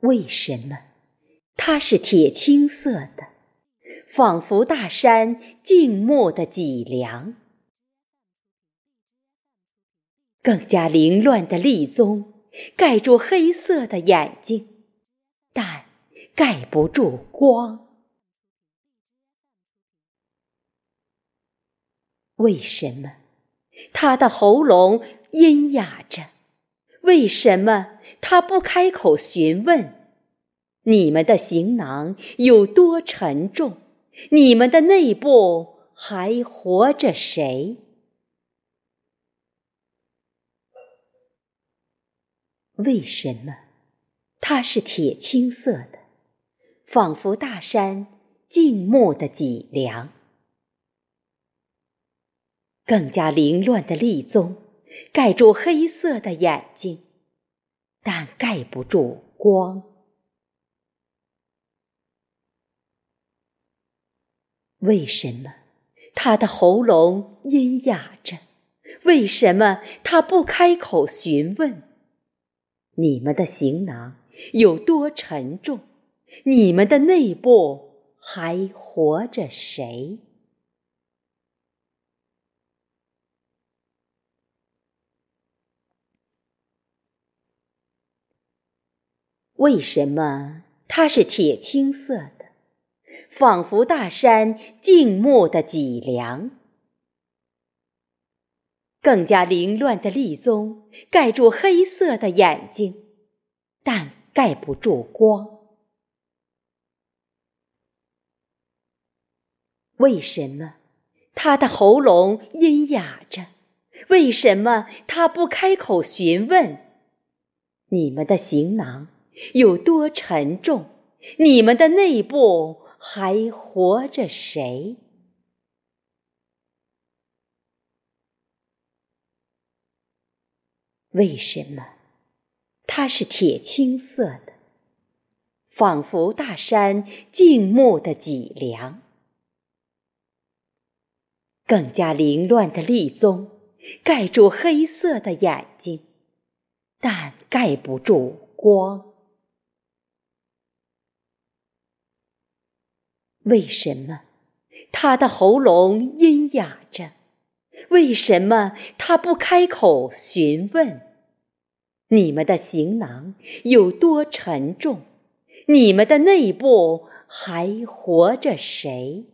为什么它是铁青色的，仿佛大山静默的脊梁？更加凌乱的立宗盖住黑色的眼睛，但盖不住光。为什么他的喉咙阴哑着？为什么他不开口询问你们的行囊有多沉重？你们的内部还活着谁？为什么它是铁青色的，仿佛大山静默的脊梁？更加凌乱的立宗盖住黑色的眼睛，但盖不住光。为什么他的喉咙阴哑着？为什么他不开口询问你们的行囊有多沉重？你们的内部还活着谁？为什么它是铁青色的，仿佛大山静默的脊梁？更加凌乱的立宗盖住黑色的眼睛，但盖不住光。为什么他的喉咙阴哑着？为什么他不开口询问你们的行囊？有多沉重？你们的内部还活着谁？为什么它是铁青色的，仿佛大山静穆的脊梁？更加凌乱的立宗盖住黑色的眼睛，但盖不住光。为什么他的喉咙阴哑着？为什么他不开口询问你们的行囊有多沉重？你们的内部还活着谁？